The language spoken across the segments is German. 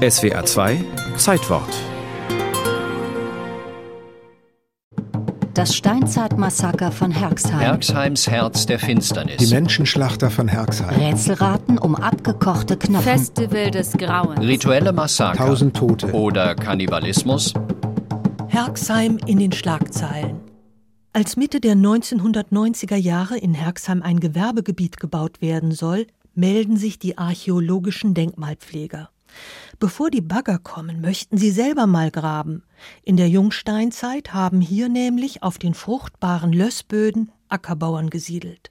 SWR 2 Zeitwort Das Steinzeitmassaker von Herxheim. Herxheims Herz der Finsternis. Die Menschenschlachter von Herxheim. Rätselraten um abgekochte Knochen. Festival des Grauens. Rituelle Massaker. Tausend Tote. Oder Kannibalismus. Herxheim in den Schlagzeilen. Als Mitte der 1990er Jahre in Herxheim ein Gewerbegebiet gebaut werden soll, melden sich die archäologischen Denkmalpfleger. Bevor die Bagger kommen, möchten sie selber mal graben. In der Jungsteinzeit haben hier nämlich auf den fruchtbaren Lössböden Ackerbauern gesiedelt.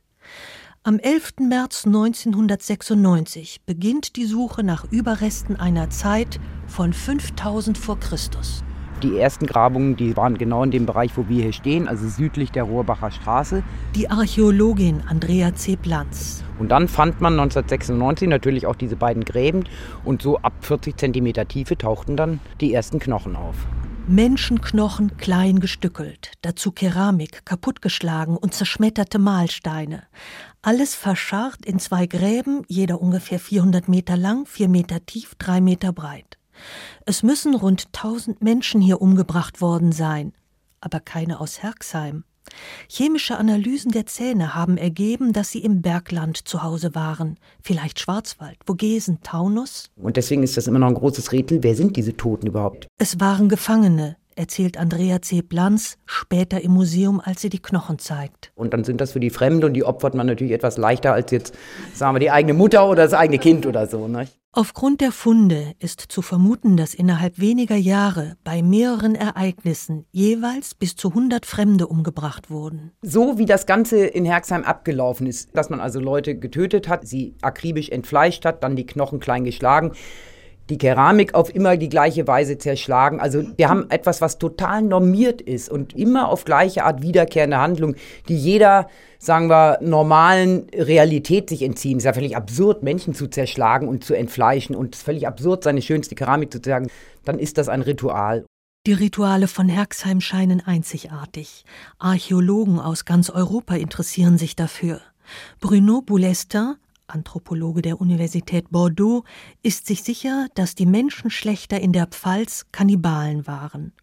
Am 11. März 1996 beginnt die Suche nach Überresten einer Zeit von 5000 vor Christus. Die ersten Grabungen, die waren genau in dem Bereich, wo wir hier stehen, also südlich der Rohrbacher Straße. Die Archäologin Andrea C. Und dann fand man 1996 natürlich auch diese beiden Gräben und so ab 40 Zentimeter Tiefe tauchten dann die ersten Knochen auf. Menschenknochen klein gestückelt, dazu Keramik, kaputtgeschlagen und zerschmetterte Mahlsteine. Alles verscharrt in zwei Gräben, jeder ungefähr 400 Meter lang, 4 Meter tief, 3 Meter breit. Es müssen rund 1000 Menschen hier umgebracht worden sein, aber keine aus Herxheim. Chemische Analysen der Zähne haben ergeben, dass sie im Bergland zu Hause waren, vielleicht Schwarzwald, Vogesen, Taunus. Und deswegen ist das immer noch ein großes Rätsel, wer sind diese Toten überhaupt? Es waren Gefangene, erzählt Andrea C. Blanz später im Museum, als sie die Knochen zeigt. Und dann sind das für die Fremde und die opfert man natürlich etwas leichter als jetzt, sagen wir, die eigene Mutter oder das eigene Kind oder so. Ne? Aufgrund der Funde ist zu vermuten, dass innerhalb weniger Jahre bei mehreren Ereignissen jeweils bis zu 100 Fremde umgebracht wurden. So wie das Ganze in Herxheim abgelaufen ist, dass man also Leute getötet hat, sie akribisch entfleischt hat, dann die Knochen klein geschlagen, die Keramik auf immer die gleiche Weise zerschlagen. Also wir haben etwas, was total normiert ist und immer auf gleiche Art wiederkehrende Handlung, die jeder, sagen wir, normalen Realität sich entziehen. Es ist ja völlig absurd, Menschen zu zerschlagen und zu entfleischen und es ist völlig absurd, seine schönste Keramik zu zeigen. Dann ist das ein Ritual. Die Rituale von Herxheim scheinen einzigartig. Archäologen aus ganz Europa interessieren sich dafür. Bruno Boulestin, Anthropologe der Universität Bordeaux, ist sich sicher, dass die Menschenschlechter in der Pfalz Kannibalen waren.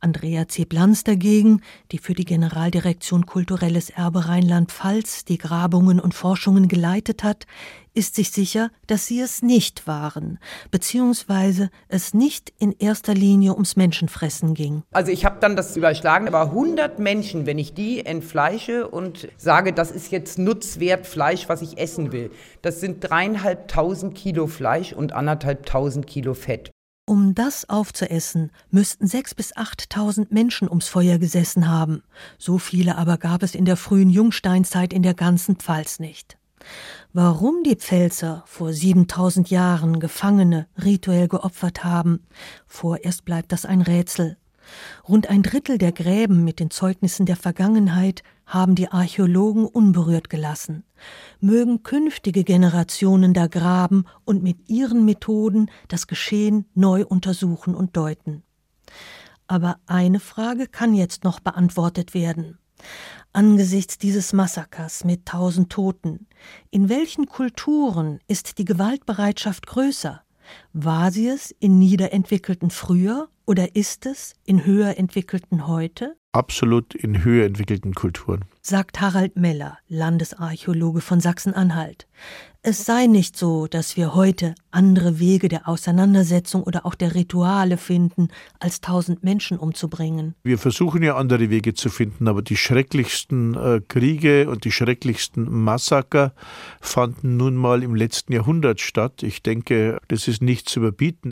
Andrea C. Blanz dagegen, die für die Generaldirektion Kulturelles Erbe Rheinland-Pfalz die Grabungen und Forschungen geleitet hat, ist sich sicher, dass sie es nicht waren, beziehungsweise es nicht in erster Linie ums Menschenfressen ging. Also ich habe dann das überschlagen, aber 100 Menschen, wenn ich die entfleische und sage, das ist jetzt nutzwert Fleisch, was ich essen will, das sind dreieinhalbtausend Kilo Fleisch und anderthalbtausend Kilo Fett. Um das aufzuessen, müssten sechs bis achttausend Menschen ums Feuer gesessen haben. So viele aber gab es in der frühen Jungsteinzeit in der ganzen Pfalz nicht. Warum die Pfälzer vor 7000 Jahren Gefangene rituell geopfert haben, vorerst bleibt das ein Rätsel. Rund ein Drittel der Gräben mit den Zeugnissen der Vergangenheit haben die Archäologen unberührt gelassen. Mögen künftige Generationen da graben und mit ihren Methoden das Geschehen neu untersuchen und deuten. Aber eine Frage kann jetzt noch beantwortet werden. Angesichts dieses Massakers mit tausend Toten, in welchen Kulturen ist die Gewaltbereitschaft größer? War sie es in niederentwickelten früher oder ist es in höher entwickelten heute? Absolut in höher entwickelten Kulturen. Sagt Harald Meller, Landesarchäologe von Sachsen-Anhalt. Es sei nicht so, dass wir heute andere Wege der Auseinandersetzung oder auch der Rituale finden, als tausend Menschen umzubringen. Wir versuchen ja andere Wege zu finden, aber die schrecklichsten äh, Kriege und die schrecklichsten Massaker fanden nun mal im letzten Jahrhundert statt. Ich denke, das ist nicht zu überbieten.